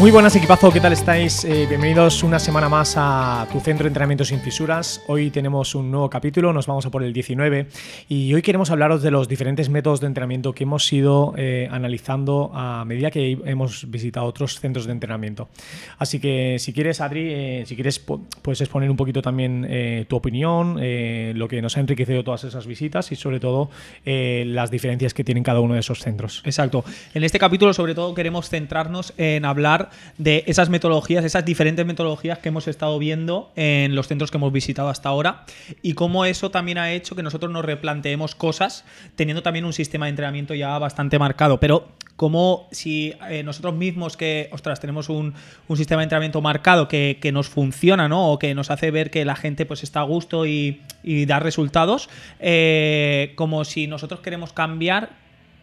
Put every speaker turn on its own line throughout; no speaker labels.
Muy buenas equipazo, ¿qué tal estáis? Eh, bienvenidos una semana más a tu centro de entrenamiento sin fisuras. Hoy tenemos un nuevo capítulo, nos vamos a por el 19 y hoy queremos hablaros de los diferentes métodos de entrenamiento que hemos ido eh, analizando a medida que hemos visitado otros centros de entrenamiento. Así que si quieres, Adri, eh, si quieres puedes exponer un poquito también tu opinión, lo que nos ha enriquecido todas esas visitas y sobre todo las diferencias que tienen cada uno de esos centros.
Exacto. En este capítulo sobre todo queremos centrarnos en hablar de esas metodologías, esas diferentes metodologías que hemos estado viendo en los centros que hemos visitado hasta ahora y cómo eso también ha hecho que nosotros nos replanteemos cosas teniendo también un sistema de entrenamiento ya bastante marcado. Pero como si eh, nosotros mismos que, ostras, tenemos un, sistema de entrenamiento marcado que, nos funciona, ¿no? O que nos hace ver que la gente pues está a gusto y, da resultados, eh, como si nosotros queremos cambiar,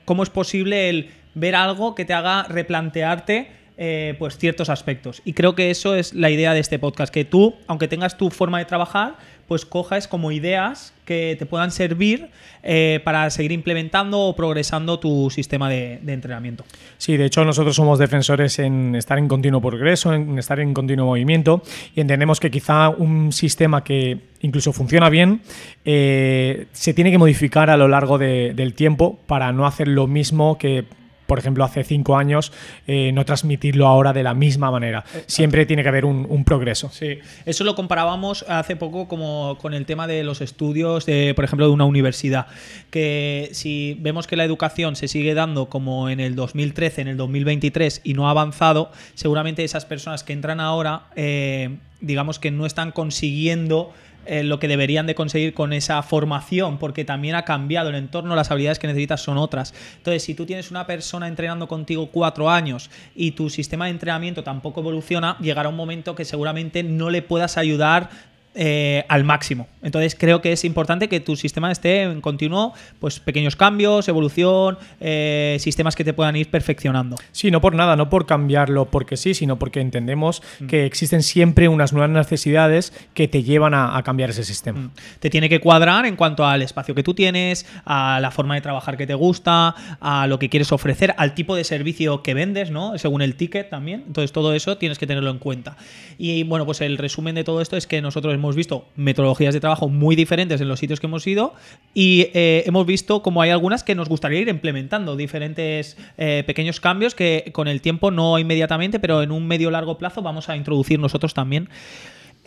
¿cómo es posible el ver algo que te haga replantearte eh, pues ciertos aspectos. Y creo que eso es la idea de este podcast, que tú, aunque tengas tu forma de trabajar, pues cojas como ideas que te puedan servir eh, para seguir implementando o progresando tu sistema de, entrenamiento.
Sí, de hecho nosotros somos defensores en estar en continuo progreso, en estar en continuo movimiento y entendemos que quizá un sistema que incluso funciona bien eh, se tiene que modificar a lo largo del tiempo para no hacer lo mismo que por ejemplo, hace cinco años, eh, no transmitirlo ahora de la misma manera. Siempre tiene que haber un, progreso.
Sí, eso lo comparábamos hace poco como con el tema de los estudios, de, por ejemplo, de una universidad. Que si vemos que la educación se sigue dando como en el 2013, en el 2023 y no ha avanzado, seguramente esas personas que entran ahora, eh, digamos que no están consiguiendo eh, lo que deberían de conseguir con esa formación, porque también ha cambiado el entorno, las habilidades que necesitas son otras. Entonces, si tú tienes una persona entrenando contigo cuatro años y tu sistema de entrenamiento tampoco evoluciona, llegará un momento que seguramente no le puedas ayudar eh, al máximo. Entonces creo que es importante que tu sistema esté en continuo, pues pequeños cambios, evolución, eh, sistemas que te puedan ir perfeccionando.
Sí, no por nada, no por cambiarlo porque sí, sino porque entendemos mm. que existen siempre unas nuevas necesidades que te llevan a, cambiar ese sistema. Mm.
Te tiene que cuadrar en cuanto al espacio que tú tienes, a la forma de trabajar que te gusta, a lo que quieres ofrecer, al tipo de servicio que vendes, ¿no? Según el ticket también. Entonces todo eso tienes que tenerlo en cuenta. Y bueno, pues el resumen de todo esto es que nosotros hemos hemos visto metodologías de trabajo muy diferentes en los sitios que hemos ido y eh, hemos visto como hay algunas que nos gustaría ir implementando, diferentes eh, pequeños cambios que con el tiempo no inmediatamente, pero en un medio largo plazo vamos a introducir nosotros también.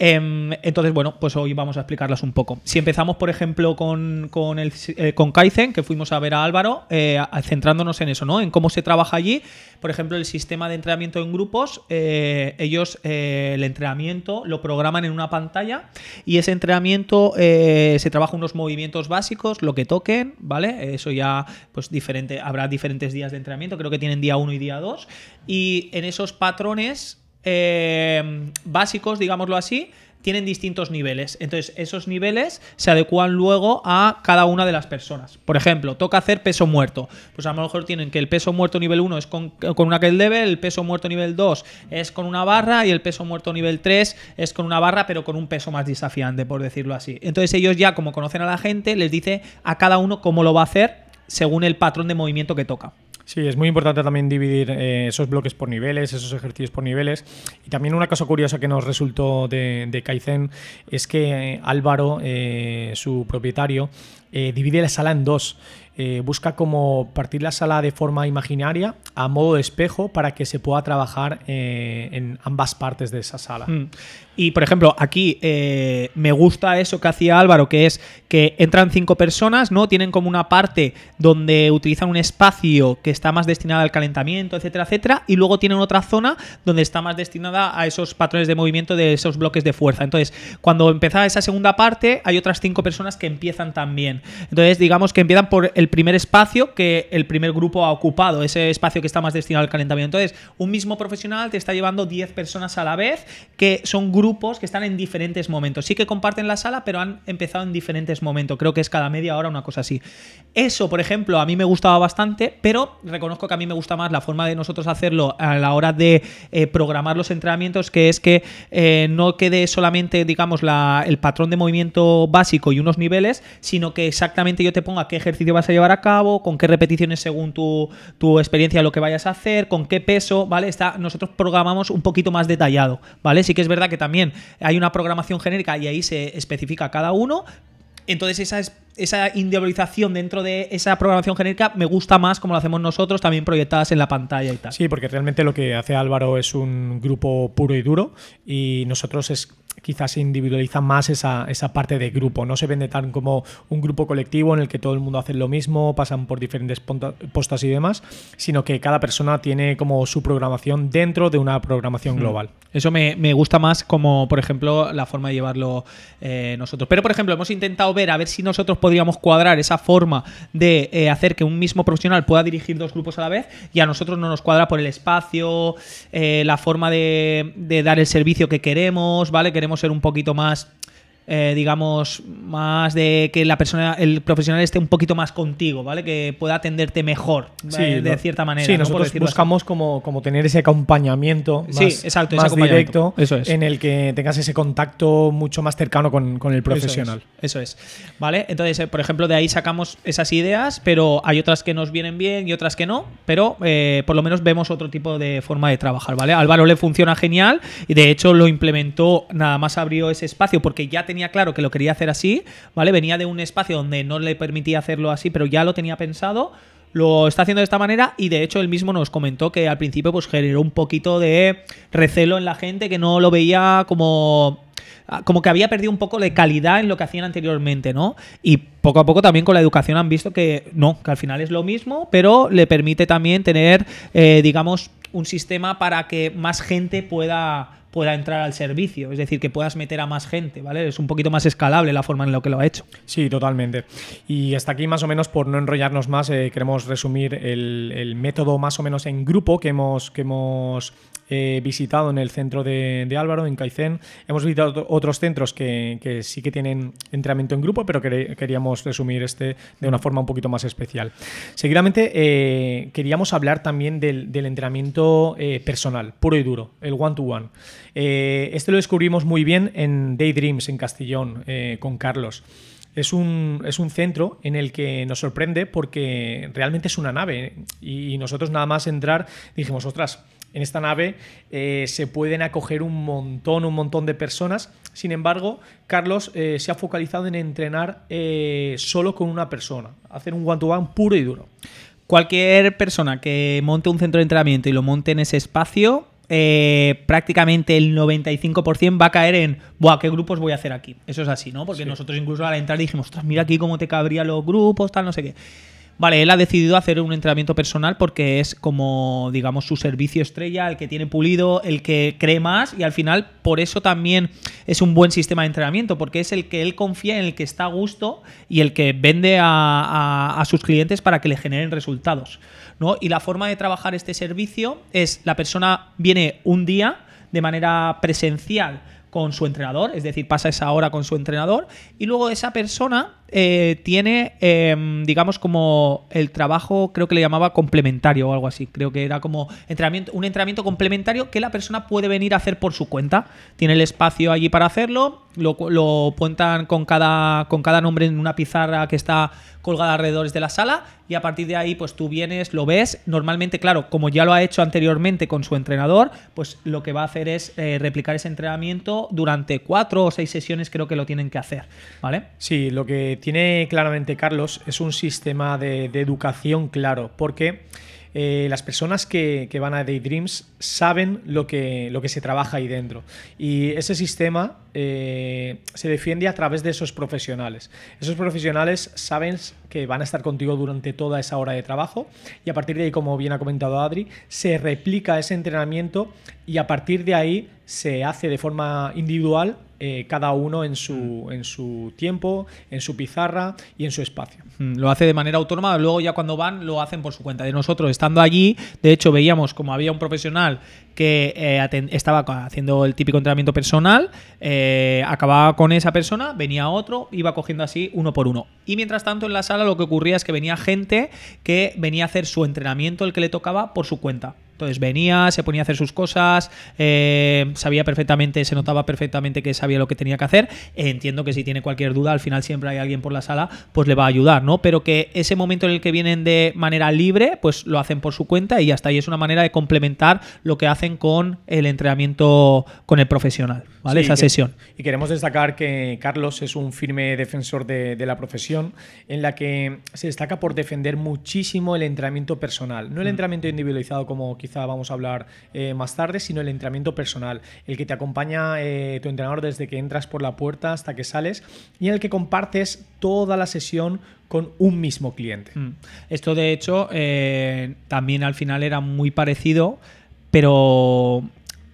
Em, entonces, bueno, pues hoy vamos a explicarlas un poco. Si empezamos, por ejemplo, con, con, eh, Kaizen, que fuimos a ver a Álvaro, eh, centrándonos en eso, ¿no? En cómo se trabaja allí. Por ejemplo, el sistema de entrenamiento en grupos, eh, ellos el entrenamiento lo programan en una pantalla y ese entrenamiento se trabaja unos movimientos básicos, lo que toquen, ¿vale? Eso ya, pues diferente, habrá diferentes días de entrenamiento, creo que tienen día 1 y día 2. Y en esos patrones eh, básicos, digámoslo así, tienen distintos niveles. Entonces, esos niveles se adecuan luego a cada una de las personas. Por ejemplo, toca hacer peso muerto. Pues a lo mejor tienen que el peso muerto nivel 1 es con, una level, el peso muerto nivel 2 es con una barra y el peso muerto nivel 3 es con una barra, pero con un peso más desafiante, por decirlo así. Entonces, ellos ya, como conocen a la gente, les dice a cada uno cómo lo va a hacer según el patrón de movimiento que toca.
Sí, es muy importante también dividir eh, esos bloques por niveles, esos ejercicios por niveles. Y también una cosa curiosa que nos resultó de, Kaizen es que eh, Álvaro, eh, su propietario, divide la sala en dos. Busca como partir la sala de forma imaginaria a modo de espejo para que se pueda trabajar en ambas partes de esa sala. Mm.
Y, por ejemplo, aquí eh, me gusta eso que hacía Álvaro, que es que entran cinco personas, ¿no? Tienen como una parte donde utilizan un espacio que está más destinado al calentamiento, etcétera, etcétera, y luego tienen otra zona donde está más destinada a esos patrones de movimiento de esos bloques de fuerza. Entonces, cuando empieza esa segunda parte, hay otras cinco personas que empiezan también. Entonces, digamos que empiezan por el primer espacio que el primer grupo ha ocupado, ese espacio que está más destinado al calentamiento. Entonces, un mismo profesional te está llevando 10 personas a la vez, que son grupos que están en diferentes momentos. Sí que comparten la sala, pero han empezado en diferentes momentos. Creo que es cada media hora una cosa así. Eso, por ejemplo, a mí me gustaba bastante, pero reconozco que a mí me gusta más la forma de nosotros hacerlo a la hora de eh, programar los entrenamientos, que es que eh, no quede solamente, digamos, la, el patrón de movimiento básico y unos niveles, sino que exactamente yo te ponga qué ejercicio vas a llevar a cabo, con qué repeticiones según tu, tu experiencia lo que vayas a hacer, con qué peso, ¿vale? Está, nosotros programamos un poquito más detallado, ¿vale? Sí que es verdad que también hay una programación genérica y ahí se especifica cada uno, entonces esa, esa individualización dentro de esa programación genérica me gusta más como lo hacemos nosotros, también proyectadas en la pantalla y tal.
Sí, porque realmente lo que hace Álvaro es un grupo puro y duro y nosotros es quizás se individualiza más esa, esa, parte de grupo. No se vende tan como un grupo colectivo en el que todo el mundo hace lo mismo, pasan por diferentes postas y demás, sino que cada persona tiene como su programación dentro de una programación global.
Eso me, gusta más como, por ejemplo, la forma de llevarlo eh, nosotros. Pero, por ejemplo, hemos intentado ver a ver si nosotros podríamos cuadrar esa forma de eh, hacer que un mismo profesional pueda dirigir dos grupos a la vez y a nosotros no nos cuadra por el espacio, eh, la forma de, de dar el servicio que queremos, ¿vale? Queremos ser un poquito más eh, digamos, más de que la persona, el profesional esté un poquito más contigo, ¿vale? Que pueda atenderte mejor, de cierta manera.
Sí, nosotros buscamos como, como, tener ese acompañamiento más,
exacto,
más directo en el que tengas ese contacto mucho más cercano con, el profesional.
Eso es, ¿Vale? Entonces, eh, por ejemplo, de ahí sacamos esas ideas, pero hay otras que nos vienen bien y otras que no, pero eh, por lo menos vemos otro tipo de forma de trabajar, ¿vale? Álvaro le funciona genial y de hecho lo implementó, nada más abrió ese espacio porque ya tenía claro que lo quería hacer así, ¿vale? Venía de un espacio donde no le permitía hacerlo así, pero ya lo tenía pensado. Lo está haciendo de esta manera y de hecho él mismo nos comentó que al principio pues generó un poquito de recelo en la gente que no lo veía como como que había perdido un poco de calidad en lo que hacían anteriormente, ¿no? Y poco a poco también con la educación han visto que no, que al final es lo mismo, pero le permite también tener, eh, digamos, un sistema para que más gente pueda pueda entrar al servicio, es decir, que puedas meter a más gente, ¿vale? Es un poquito más escalable la forma en la que lo ha hecho.
Sí, totalmente. Y hasta aquí más o menos, por no enrollarnos más, eh, queremos resumir el, el, método más o menos en grupo que hemos, que hemos eh, visitado en el centro de, Álvaro, en Caicén. Hemos visitado otros centros que, sí que tienen entrenamiento en grupo, pero queríamos resumir este de una forma un poquito más especial. Seguidamente, eh, queríamos hablar también del, entrenamiento eh, personal, puro y duro, el one-to-one. Este lo descubrimos muy bien en Daydreams, en Castellón, con Carlos. Es un, es un, centro en el que nos sorprende porque realmente es una nave y nosotros nada más entrar dijimos, ostras, en esta nave eh, se pueden acoger un montón, un montón de personas. Sin embargo, Carlos eh, se ha focalizado en entrenar eh, solo con una persona, hacer un one-to-one puro y duro.
Cualquier persona que monte un centro de entrenamiento y lo monte en ese espacio, prácticamente el 95% va a caer en, Buah, ¿qué grupos voy a hacer aquí? Eso es así, ¿no? Porque nosotros incluso al entrar dijimos, ostras, mira aquí cómo te cabrían los grupos, tal, no sé qué. Vale, él ha decidido hacer un entrenamiento personal porque es como, digamos, su servicio estrella, el que tiene pulido, el que cree más y al final por eso también es un buen sistema de entrenamiento, porque es el que él confía en el que está a gusto y el que vende a, sus clientes para que le generen resultados. ¿no? Y la forma de trabajar este servicio es la persona viene un día de manera presencial con su entrenador, es decir, pasa esa hora con su entrenador y luego esa persona eh, tiene, em, digamos, como el trabajo, creo que le llamaba complementario o algo así. Creo que era como entrenamiento, un entrenamiento complementario que la persona puede venir a hacer por su cuenta. Tiene el espacio allí para hacerlo, lo, lo cuentan con cada, con cada nombre en una pizarra que está colgada alrededor de la sala y a partir de ahí pues tú vienes, lo ves. Normalmente, claro, como ya lo ha hecho anteriormente con su entrenador, pues lo que va a hacer es eh, replicar ese entrenamiento durante cuatro o seis sesiones creo que lo tienen que hacer, ¿vale?
Sí, lo que tiene claramente Carlos es un sistema de, educación claro, porque eh, las personas que, van a Daydreams saben lo que, se trabaja ahí dentro. Y ese sistema eh, se defiende a través de esos profesionales. Esos profesionales saben que van a estar contigo durante toda esa hora de trabajo y a partir de ahí, como bien ha comentado Adri, se replica ese entrenamiento y a partir de ahí se hace de forma individual eh, cada uno en su, en su tiempo, en su pizarra y en su espacio.
Mm, Lo hace de manera autónoma, luego ya cuando van lo hacen por su cuenta. De nosotros, estando allí, de hecho veíamos como había un profesional que eh, estaba haciendo el típico entrenamiento personal, eh, acababa con esa persona, venía otro, iba cogiendo así uno por uno. Y mientras tanto en la sala lo que ocurría es que venía gente que venía a hacer su entrenamiento, el que le tocaba, por su cuenta. Entonces venía, se ponía a hacer sus cosas, eh, sabía perfectamente, se notaba perfectamente que sabía lo que tenía que hacer. Entiendo que si tiene cualquier duda, al final siempre hay alguien por la sala, pues le va a ayudar, ¿no? Pero que ese momento en el que vienen de manera libre, pues lo hacen por su cuenta y está. Y es una manera de complementar lo que hacen con el entrenamiento con el profesional, ¿vale?
Sí,
Esa
que-
sesión.
Y queremos destacar que Carlos es un firme defensor de, de la profesión, en la que se destaca por defender muchísimo el entrenamiento personal.
Mm.
No el entrenamiento individualizado, como quizá vamos a hablar eh, más tarde, sino el entrenamiento personal. El que te acompaña eh, tu entrenador desde que entras por la puerta hasta que sales y en el que compartes toda la sesión con un mismo cliente.
Mm. Esto, de hecho, eh, también al final era muy parecido, pero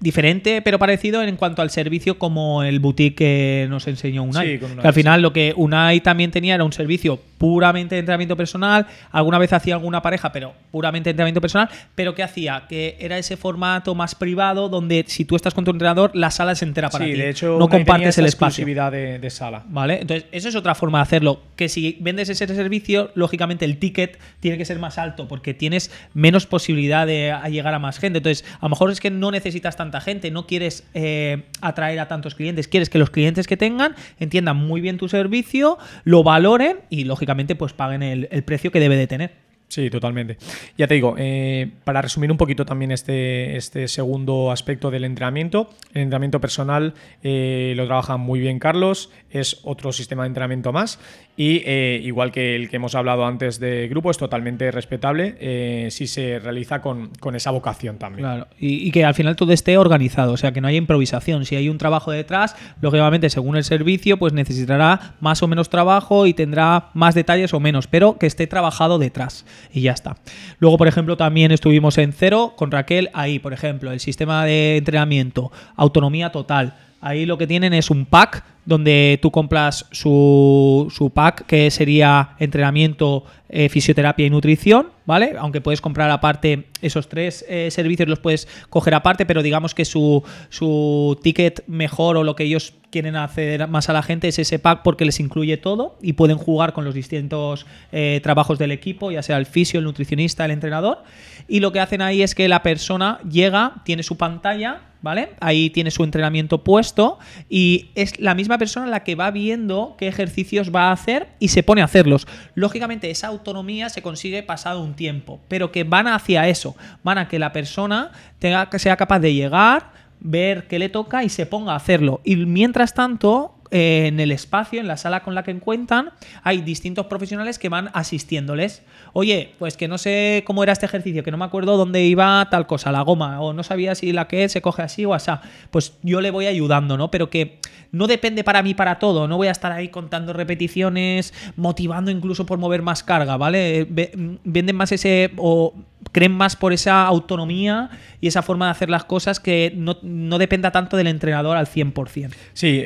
diferente, pero parecido en cuanto al servicio como el boutique que nos enseñó Unai.
Sí, con Unai,
que al
sí.
final lo que Unai también tenía era un servicio puramente de entrenamiento personal, alguna vez hacía alguna pareja, pero puramente de entrenamiento personal, pero ¿qué hacía? Que era ese formato más privado donde si tú estás con tu entrenador, la sala se entera para
sí,
ti.
de hecho,
no
Unai
compartes el espacio.
exclusividad de, de sala.
¿Vale? Entonces, eso es otra forma de hacerlo. Que si vendes ese servicio, lógicamente el ticket tiene que ser más alto porque tienes menos posibilidad de llegar a más gente. Entonces, a lo mejor es que no necesitas tanta gente, no quieres eh, atraer a tantos clientes, quieres que los clientes que tengan entiendan muy bien tu servicio, lo valoren y, lógicamente, pues paguen el, precio que debe de tener.
Sí, totalmente. Ya te digo, eh, para resumir un poquito también este, este segundo aspecto del entrenamiento, el entrenamiento personal eh, lo trabaja muy bien Carlos, es otro sistema de entrenamiento más y eh, igual que el que hemos hablado antes de grupo, es totalmente respetable eh, si se realiza con, con esa vocación también.
Claro, y, y que al final todo esté organizado, o sea, que no haya improvisación. Si hay un trabajo detrás, lógicamente, según el servicio, pues necesitará más o menos trabajo y tendrá más detalles o menos, pero que esté trabajado detrás. Y ya está. Luego, por ejemplo, también estuvimos en cero con Raquel. Ahí, por ejemplo, el sistema de entrenamiento, autonomía total. Ahí lo que tienen es un pack donde tú compras su, su pack, que sería entrenamiento, eh, fisioterapia y nutrición, ¿vale? Aunque puedes comprar aparte esos tres eh, servicios, los puedes coger aparte, pero digamos que su, su ticket mejor o lo que ellos quieren hacer más a la gente es ese pack porque les incluye todo y pueden jugar con los distintos eh, trabajos del equipo, ya sea el fisio, el nutricionista, el entrenador. Y lo que hacen ahí es que la persona llega, tiene su pantalla, ¿vale? Ahí tiene su entrenamiento puesto y es la misma persona la que va viendo qué ejercicios va a hacer y se pone a hacerlos. Lógicamente esa autonomía se consigue pasado un tiempo, pero que van hacia eso, van a que la persona tenga que sea capaz de llegar, ver qué le toca y se ponga a hacerlo. Y mientras tanto, eh, en el espacio, en la sala con la que cuentan, hay distintos profesionales que van asistiéndoles. Oye, pues que no sé cómo era este ejercicio, que no me acuerdo dónde iba tal cosa, la goma, o no sabía si la que se coge así o así. Pues yo le voy ayudando, ¿no? Pero que no depende para mí para todo, no voy a estar ahí contando repeticiones, motivando incluso por mover más carga, ¿vale? Ve- Venden más ese o creen más por esa autonomía y esa forma de hacer las cosas que no, no dependa tanto del entrenador al 100%.
Sí, eh,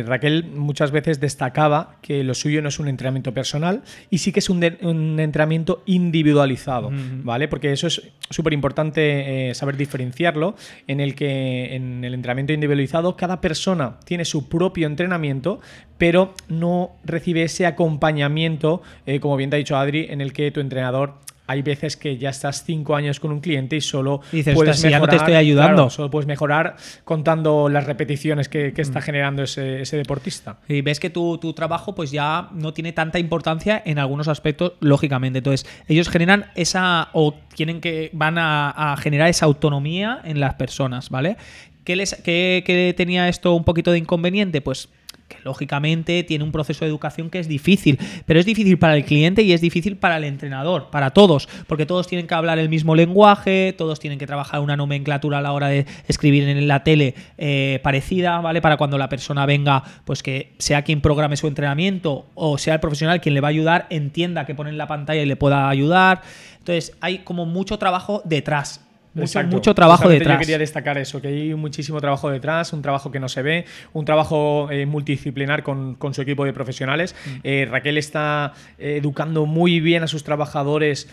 eh, Raquel muchas veces destacaba que lo suyo no es un entrenamiento personal y sí que es un, de- un entrenamiento individualizado, ¿vale? Porque eso es súper importante saber diferenciarlo, en el que en el entrenamiento individualizado cada persona tiene su propio entrenamiento, pero no recibe ese acompañamiento, eh, como bien te ha dicho Adri, en el que tu entrenador hay veces que ya estás cinco años con un cliente y solo
Dices,
puedes
"Ostras, si ya no te
mejorar,
estoy ayudando".
claro, solo puedes mejorar contando las repeticiones que, que
Mm.
está generando ese, ese deportista.
Y ves que tu, tu trabajo pues ya no tiene tanta importancia en algunos aspectos, lógicamente. Entonces, ellos generan esa, o tienen que, van a, a generar esa autonomía en las personas, ¿vale? ¿Qué, les, qué, qué tenía esto un poquito de inconveniente? Pues que lógicamente tiene un proceso de educación que es difícil, pero es difícil para el cliente y es difícil para el entrenador, para todos, porque todos tienen que hablar el mismo lenguaje, todos tienen que trabajar una nomenclatura a la hora de escribir en la tele eh, parecida, ¿vale? Para cuando la persona venga, pues que sea quien programe su entrenamiento o sea el profesional quien le va a ayudar, entienda que pone en la pantalla y le pueda ayudar. Entonces, hay como mucho trabajo detrás. Mucho, mucho trabajo detrás.
Yo quería destacar eso, que hay muchísimo trabajo detrás, un trabajo que no se ve, un trabajo eh, multidisciplinar con, su equipo de profesionales. Mm. Eh, Raquel está eh, educando muy bien a sus trabajadores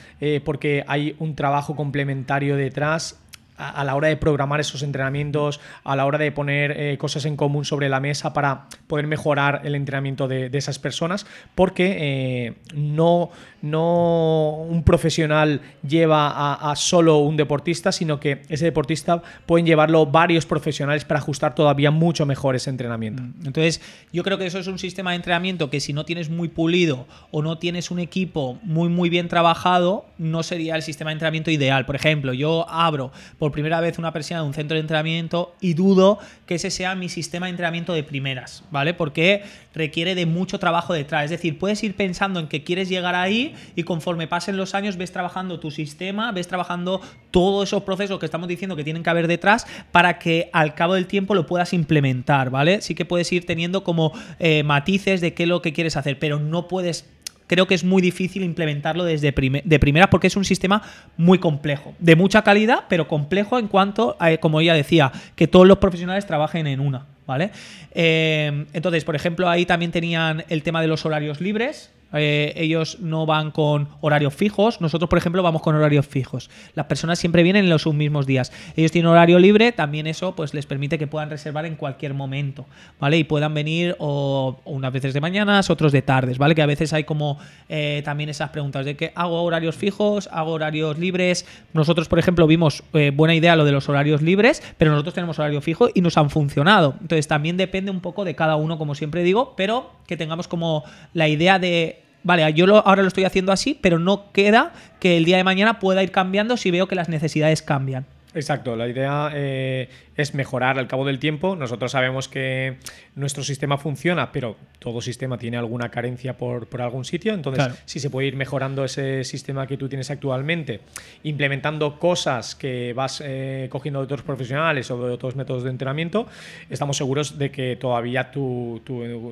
porque hay un trabajo complementario detrás a, la hora de programar esos entrenamientos, a la hora de poner eh, cosas en común sobre la mesa para poder mejorar el entrenamiento de, esas personas, porque eh, no, no un profesional lleva a, solo un deportista, sino que ese deportista pueden llevarlo varios profesionales para ajustar todavía mucho mejor ese entrenamiento. Mm.
Entonces, yo creo que eso es un sistema de entrenamiento que si no tienes muy pulido o no tienes un equipo muy muy bien trabajado, no sería el sistema de entrenamiento ideal. Por ejemplo, yo abro por primera vez una persiana de un centro de entrenamiento y dudo que ese sea mi sistema de entrenamiento de primeras, ¿vale? Porque requiere de mucho trabajo detrás. Es decir, puedes ir pensando en que quieres llegar ahí y conforme pasen los años ves trabajando tu sistema, ves trabajando todos esos procesos que estamos diciendo que tienen que haber detrás para que al cabo del tiempo lo puedas implementar, ¿vale? Sí que puedes ir teniendo como eh, matices de qué es lo que quieres hacer, pero no puedes creo que es muy difícil implementarlo desde de primera porque es un sistema muy complejo, de mucha calidad, pero complejo en cuanto, a, como ella decía, que todos los profesionales trabajen en una. ¿Vale? Eh, entonces, por ejemplo, ahí también tenían el tema de los horarios libres, eh, ellos no van con horarios fijos. Nosotros, por ejemplo, vamos con horarios fijos. Las personas siempre vienen en los mismos días. Ellos tienen horario libre, también eso pues les permite que puedan reservar en cualquier momento, ¿vale? Y puedan venir o, unas veces de mañanas, otros de tardes, ¿vale? Que a veces hay como eh, también esas preguntas de que hago horarios fijos, hago horarios libres. Nosotros, por ejemplo, vimos eh, buena idea lo de los horarios libres, pero nosotros tenemos horario fijo y nos han funcionado. Entonces también depende un poco de cada uno, como siempre digo, pero que tengamos como la idea de vale, yo ahora lo estoy haciendo así, pero no queda que el día de mañana pueda ir cambiando si veo que las necesidades cambian.
Exacto, la idea eh, es mejorar al cabo del tiempo. Nosotros sabemos que nuestro sistema funciona, pero todo sistema tiene alguna carencia por, algún sitio. Entonces, si se puede ir mejorando ese sistema que tú tienes actualmente, implementando cosas que vas eh, cogiendo de otros profesionales o de otros métodos de entrenamiento, estamos seguros de que todavía tu,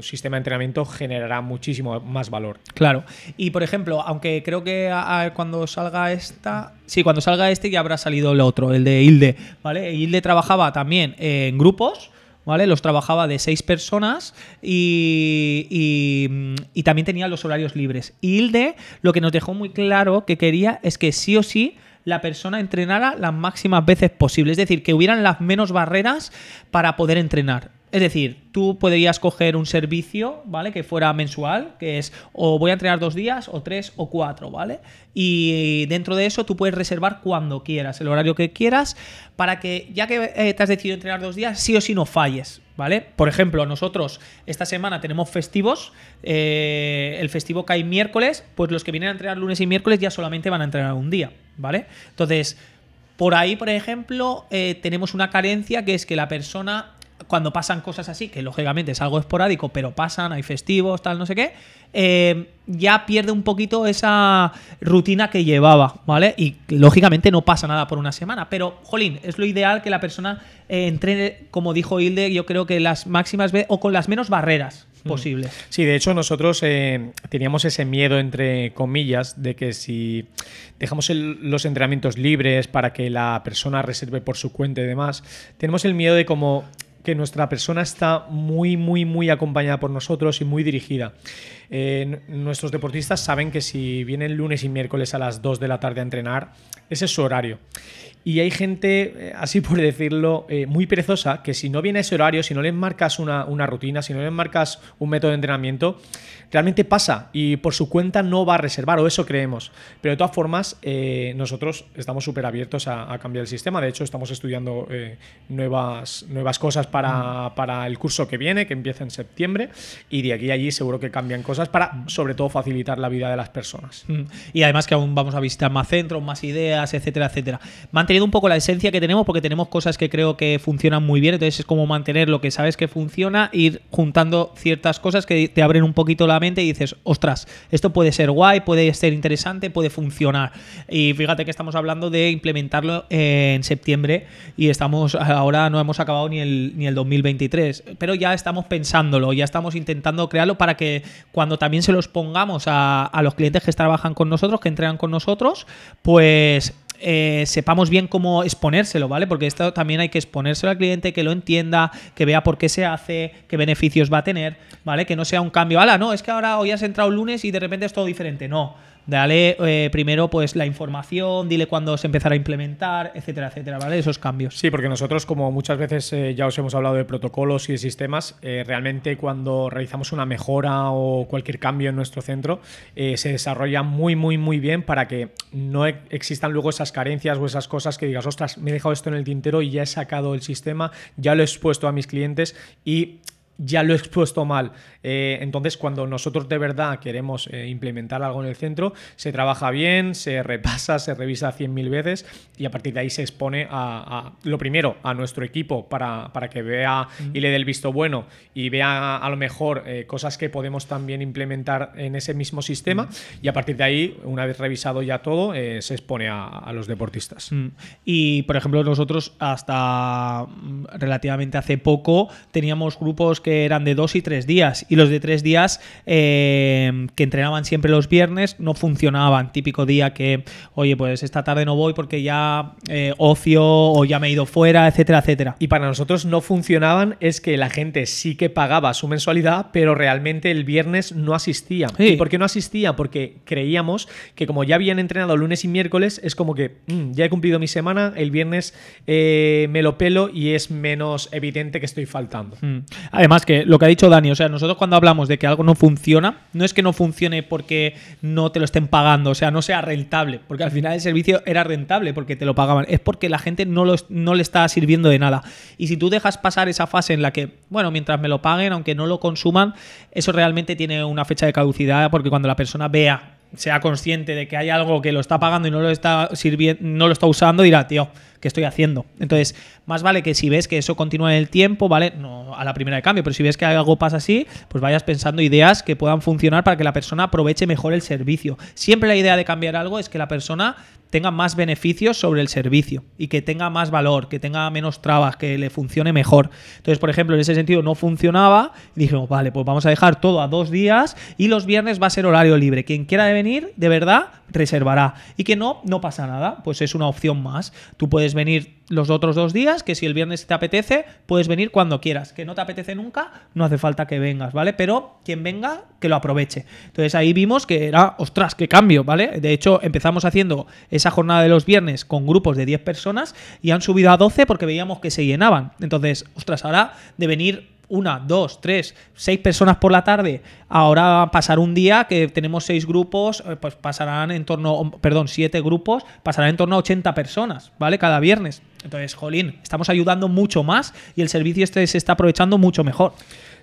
sistema de entrenamiento generará muchísimo más valor.
Claro. Y por ejemplo, aunque creo que cuando salga esta. Sí, cuando salga este ya habrá salido el otro, el de Hilde. ¿Vale? Hilde trabajaba también en grupos. ¿Vale? Los trabajaba de seis personas y, y, también tenía los horarios libres. Y Hilde lo que nos dejó muy claro que quería es que sí o sí la persona entrenara las máximas veces posible. Es decir, que hubieran las menos barreras para poder entrenar. Es decir, tú podrías coger un servicio, ¿vale? Que fuera mensual, que es o voy a entrenar dos días, o tres, o cuatro, ¿vale? Y dentro de eso tú puedes reservar cuando quieras, el horario que quieras, para que ya que eh, te has decidido entrenar dos días, sí o sí no falles, ¿vale? Por ejemplo, nosotros esta semana tenemos festivos, eh, el festivo cae miércoles, pues los que vienen a entrenar lunes y miércoles ya solamente van a entrenar un día, ¿vale? Entonces, por ahí, por ejemplo, eh, tenemos una carencia que es que la persona cuando pasan cosas así, que lógicamente es algo esporádico, pero pasan, hay festivos, tal, no sé qué, eh, ya pierde un poquito esa rutina que llevaba, ¿vale? Y lógicamente no pasa nada por una semana, pero, jolín, es lo ideal que la persona eh, entrene, como dijo Hilde, yo creo que las máximas o con las menos barreras mm. posibles.
Sí, de hecho nosotros eh, teníamos ese miedo, entre comillas, de que si dejamos los entrenamientos libres para que la persona reserve por su cuenta y demás, tenemos el miedo de como que nuestra persona está muy, muy, muy acompañada por nosotros y muy dirigida. Eh, nuestros deportistas saben que si vienen lunes y miércoles a las 2 de la tarde a entrenar, ese es su horario. Y hay gente, eh, así por decirlo, eh, muy perezosa, que si no viene ese horario, si no les marcas una, una, rutina, si no les marcas un método de entrenamiento, realmente pasa y por su cuenta no va a reservar, o eso creemos. Pero de todas formas, eh, nosotros estamos súper abiertos a, cambiar el sistema. De hecho, estamos estudiando nuevas, nuevas cosas para, para, el curso que viene, que empieza en septiembre, y de aquí a allí seguro que cambian cosas para, sobre todo, facilitar la vida de las personas.
Y además que aún vamos a visitar más centros, más ideas, etcétera, etcétera tenido un poco la esencia que tenemos porque tenemos cosas que creo que funcionan muy bien, entonces es como mantener lo que sabes que funciona, ir juntando ciertas cosas que te abren un poquito la mente y dices, ostras, esto puede ser guay, puede ser interesante, puede funcionar. Y fíjate que estamos hablando de implementarlo en septiembre y estamos ahora no hemos acabado ni el, ni el 2023, pero ya estamos pensándolo, ya estamos intentando crearlo para que cuando también se los pongamos a, a los clientes que trabajan con nosotros, que entrenan con nosotros, pues eh, sepamos bien cómo exponérselo, ¿vale? Porque esto también hay que exponérselo al cliente, que lo entienda, que vea por qué se hace, qué beneficios va a tener, ¿vale? Que no sea un cambio, ala, no, es que ahora hoy has entrado el lunes y de repente es todo diferente, no Dale eh, primero pues la información, dile cuándo se empezará a implementar, etcétera, etcétera, ¿vale? Esos cambios.
Sí, porque nosotros, como muchas veces eh, ya os hemos hablado de protocolos y de sistemas, eh, realmente cuando realizamos una mejora o cualquier cambio en nuestro centro, se desarrolla muy, muy, muy bien para que no e-, existan luego esas carencias o esas cosas que digas, ostras, me he dejado esto en el tintero y ya he sacado el sistema, ya lo he expuesto a mis clientes y ya lo he expuesto mal. Eh, entonces, cuando nosotros de verdad queremos eh, implementar algo en el centro, se trabaja bien, se repasa, se revisa 100.000 veces y a partir de ahí se expone a, lo primero, a nuestro equipo para, para que vea y le dé el visto bueno y vea a lo mejor eh, cosas que podemos también implementar en ese mismo sistema y a partir de ahí, una vez revisado ya todo, se expone a, los deportistas.
Y, por ejemplo, nosotros hasta mm, relativamente hace poco teníamos grupos que eran de dos y tres días y los de tres días eh, que entrenaban siempre los viernes no funcionaban. Típico día que, oye, pues esta tarde no voy porque ya eh, ocio o ya me he ido fuera, etcétera, etcétera.
Y para nosotros no funcionaban es que la gente sí que pagaba su mensualidad, pero realmente el viernes no asistía. ¿Y por qué no asistía? Porque creíamos que como ya habían entrenado lunes y miércoles, es como que mm, ya he cumplido mi semana, el viernes eh, me lo pelo y es menos evidente que estoy faltando.
Mm. Además que lo que ha dicho Dani, o sea, nosotros cuando hablamos de que algo no funciona, no es que no funcione porque no te lo estén pagando, o sea, no sea rentable, porque al final el servicio era rentable porque te lo pagaban, es porque la gente no, no le está sirviendo de nada. Y si tú dejas pasar esa fase en la que, bueno, mientras me lo paguen, aunque no lo consuman, eso realmente tiene una fecha de caducidad porque cuando la persona vea sea consciente de que hay algo que lo está pagando y no lo está sirviendo, no lo está usando, dirá, tío, ¿qué estoy haciendo? Entonces, más vale que si ves que eso continúa en el tiempo, ¿vale? No a la primera de cambio, pero si ves que algo pasa así, pues vayas pensando ideas que puedan funcionar para que la persona aproveche mejor el servicio. Siempre la idea de cambiar algo es que la persona tenga más beneficios sobre el servicio y que tenga más valor, que tenga menos trabas, que le funcione mejor. Entonces, por ejemplo, en ese sentido no funcionaba y dijimos, vale, pues vamos a dejar todo a dos días y los viernes va a ser horario libre. Quien quiera venir, de verdad, reservará. Y que no, no pasa nada, pues es una opción más. Tú puedes venir los otros dos días, que si el viernes te apetece, puedes venir cuando quieras. Que no te apetece nunca, no hace falta que vengas, ¿vale? Pero quien venga, que lo aproveche. Entonces ahí vimos que era, ostras, qué cambio, ¿vale? De hecho, empezamos haciendo esa jornada de los viernes con grupos de 10 personas y han subido a 12 porque veíamos que se llenaban. Entonces, ostras, ahora de venir una, dos, tres, seis personas por la tarde, ahora pasar un día que tenemos seis grupos, eh, pues pasarán en torno, perdón, siete grupos, pasarán en torno a 80 personas, ¿vale? Cada viernes. Entonces, jolín, estamos ayudando mucho más y el servicio este se está aprovechando mucho mejor.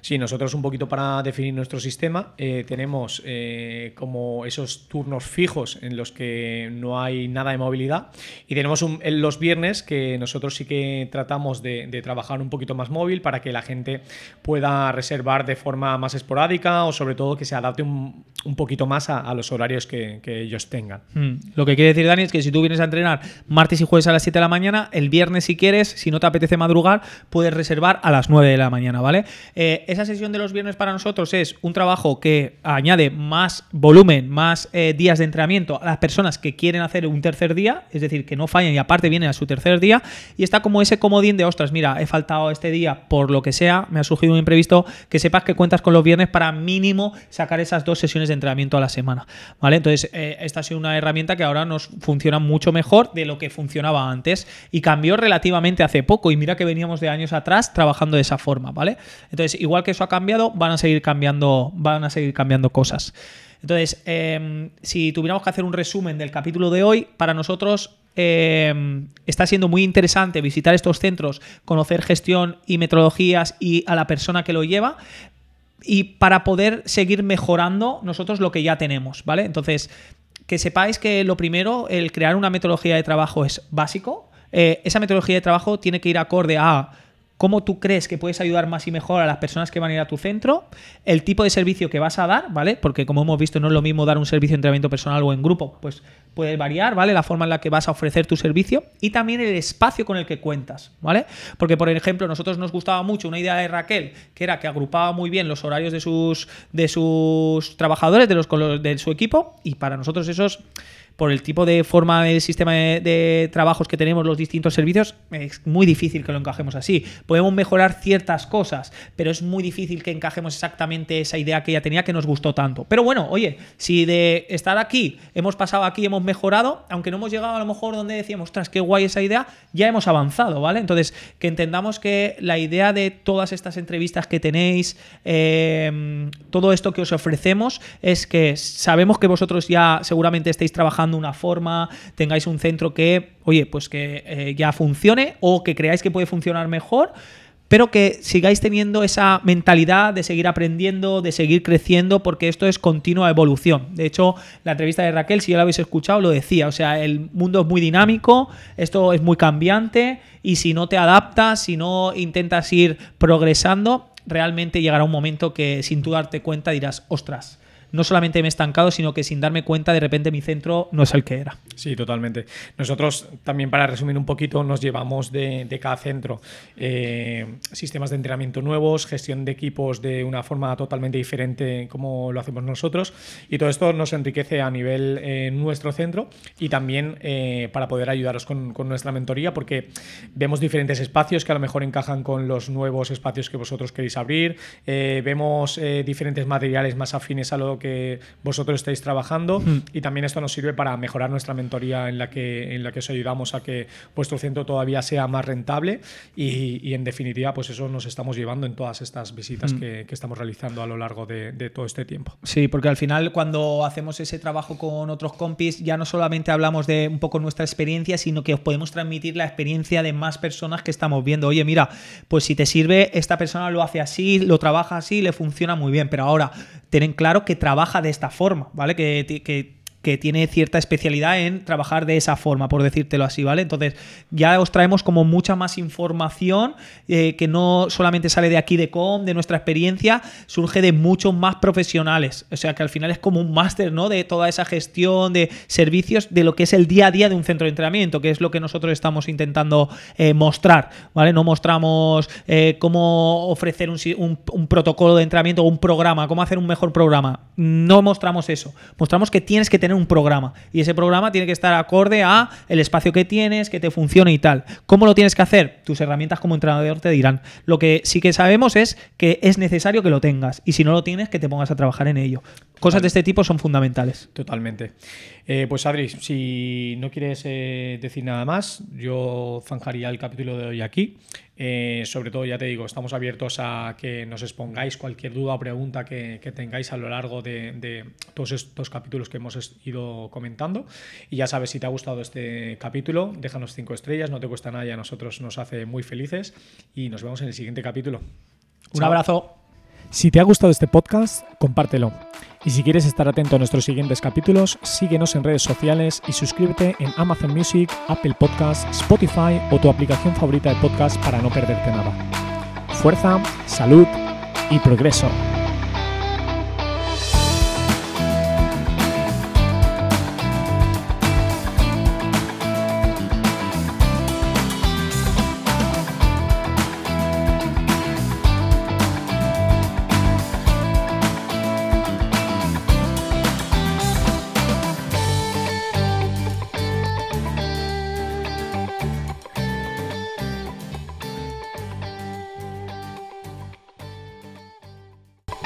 Sí, nosotros un poquito para definir nuestro sistema eh, tenemos eh, como esos turnos fijos en los que no hay nada de movilidad y tenemos los viernes que nosotros sí que tratamos de, trabajar un poquito más móvil para que la gente pueda reservar de forma más esporádica o sobre todo que se adapte un, poquito más a, los horarios que, ellos tengan.
Hmm. Lo que quiere decir Dani es que si tú vienes a entrenar martes y jueves a las 7 de la mañana, el viernes si quieres, si no te apetece madrugar, puedes reservar a las 9 de la mañana, ¿vale? Eh, esa sesión de los viernes para nosotros es un trabajo que añade más volumen, más eh, días de entrenamiento a las personas que quieren hacer un tercer día, es decir, que no fallen y aparte vienen a su tercer día, y está como ese comodín de, ostras, mira, he faltado este día por lo que sea, me ha surgido un imprevisto, que sepas que cuentas con los viernes para mínimo sacar esas dos sesiones de entrenamiento a la semana, ¿vale? Entonces, eh, esta ha sido una herramienta que ahora nos funciona mucho mejor de lo que funcionaba antes y cambió relativamente hace poco, y mira que veníamos de años atrás trabajando de esa forma, ¿vale? Entonces, igual que eso ha cambiado, van a seguir cambiando, van a seguir cambiando cosas. Entonces, em, si tuviéramos que hacer un resumen del capítulo de hoy, para nosotros em, está siendo muy interesante visitar estos centros, conocer gestión y metodologías y a la persona que lo lleva. Y para poder seguir mejorando nosotros lo que ya tenemos, ¿vale? Entonces, que sepáis que lo primero, el crear una metodología de trabajo es básico. Eh, esa metodología de trabajo tiene que ir acorde a cómo tú crees que puedes ayudar más y mejor a las personas que van a ir a tu centro, el tipo de servicio que vas a dar, ¿vale? Porque como hemos visto, no es lo mismo dar un servicio de entrenamiento personal o en grupo, pues puede variar, ¿vale? La forma en la que vas a ofrecer tu servicio y también el espacio con el que cuentas, ¿vale? Porque, por ejemplo, nosotros nos gustaba mucho una idea de Raquel, que era que agrupaba muy bien los horarios de sus, de sus trabajadores, de, los, de su equipo, y para nosotros esos por el tipo de forma del sistema de, de trabajos que tenemos, los distintos servicios, es muy difícil que lo encajemos así. Podemos mejorar ciertas cosas, pero es muy difícil que encajemos exactamente esa idea que ella tenía que nos gustó tanto. Pero bueno, oye, si de estar aquí hemos pasado aquí, hemos mejorado, aunque no hemos llegado a lo mejor donde decíamos, ostras, qué guay esa idea, ya hemos avanzado, ¿vale? Entonces, que entendamos que la idea de todas estas entrevistas que tenéis, eh, todo esto que os ofrecemos, es que sabemos que vosotros ya seguramente estéis trabajando una forma, tengáis un centro que, oye, pues que eh, ya funcione o que creáis que puede funcionar mejor pero que sigáis teniendo esa mentalidad de seguir aprendiendo, de seguir creciendo, porque esto es continua evolución. De hecho, la entrevista de Raquel, si ya la habéis escuchado, lo decía. O sea, el mundo es muy dinámico, esto es muy cambiante, y si no te adaptas, si no intentas ir progresando, realmente llegará un momento que sin tú darte cuenta dirás, ostras, no solamente me he estancado, sino que sin darme cuenta de repente mi centro no es el que era.
Sí, totalmente. Nosotros también para resumir un poquito nos llevamos de, cada centro eh, sistemas de entrenamiento nuevos, gestión de equipos de una forma totalmente diferente como lo hacemos nosotros y todo esto nos enriquece a nivel eh, nuestro centro y también eh, para poder ayudaros con, con, nuestra mentoría porque vemos diferentes espacios que a lo mejor encajan con los nuevos espacios que vosotros queréis abrir, vemos diferentes materiales más afines a lo que vosotros estáis trabajando mm. y también esto nos sirve para mejorar nuestra mentoría en la que, en la que os ayudamos a que vuestro centro todavía sea más rentable y, y en definitiva pues eso nos estamos llevando en todas estas visitas mm. que, que, estamos realizando a lo largo de, de, todo este tiempo.
Sí, porque al final cuando hacemos ese trabajo con otros compis ya no solamente hablamos de un poco nuestra experiencia, sino que os podemos transmitir la experiencia de más personas que estamos viendo. Oye, mira, pues si te sirve, esta persona lo hace así, lo trabaja así, le funciona muy bien, pero ahora ten claro que trabaja de esta forma, ¿vale? Que, que que tiene cierta especialidad en trabajar de esa forma, por decírtelo así, ¿vale? Entonces, ya os traemos como mucha más información eh, que no solamente sale de aquí de COM, de nuestra experiencia, surge de muchos más profesionales. O sea, que al final es como un máster, ¿no? De toda esa gestión de servicios, de lo que es el día a día de un centro de entrenamiento, que es lo que nosotros estamos intentando eh, mostrar, ¿vale? No mostramos eh, cómo ofrecer un, un, un protocolo de entrenamiento o un programa, cómo hacer un mejor programa. No mostramos eso. Mostramos que tienes que un programa y ese programa tiene que estar acorde a el espacio que tienes, que te funcione y tal. ¿Cómo lo tienes que hacer? Tus herramientas como entrenador te dirán. Lo que sí que sabemos es que es necesario que lo tengas y si no lo tienes, que te pongas a trabajar en ello. Cosas de este tipo son fundamentales.
Totalmente. Eh, pues Adri, si no quieres eh, decir nada más, yo zanjaría el capítulo de hoy aquí. Eh, sobre todo, ya te digo, estamos abiertos a que nos expongáis cualquier duda o pregunta que, que tengáis a lo largo de, de, todos estos capítulos que hemos ido comentando. Y ya sabes, si te ha gustado este capítulo, déjanos cinco estrellas, no te cuesta nada y a nosotros nos hace muy felices. Y nos vemos en el siguiente capítulo.
Un Chao. abrazo.
Si te ha gustado este podcast, compártelo. Y si quieres estar atento a nuestros siguientes capítulos, síguenos en redes sociales y suscríbete en Amazon Music, Apple Podcasts, Spotify o tu aplicación favorita de podcast para no perderte nada. Fuerza, salud y progreso.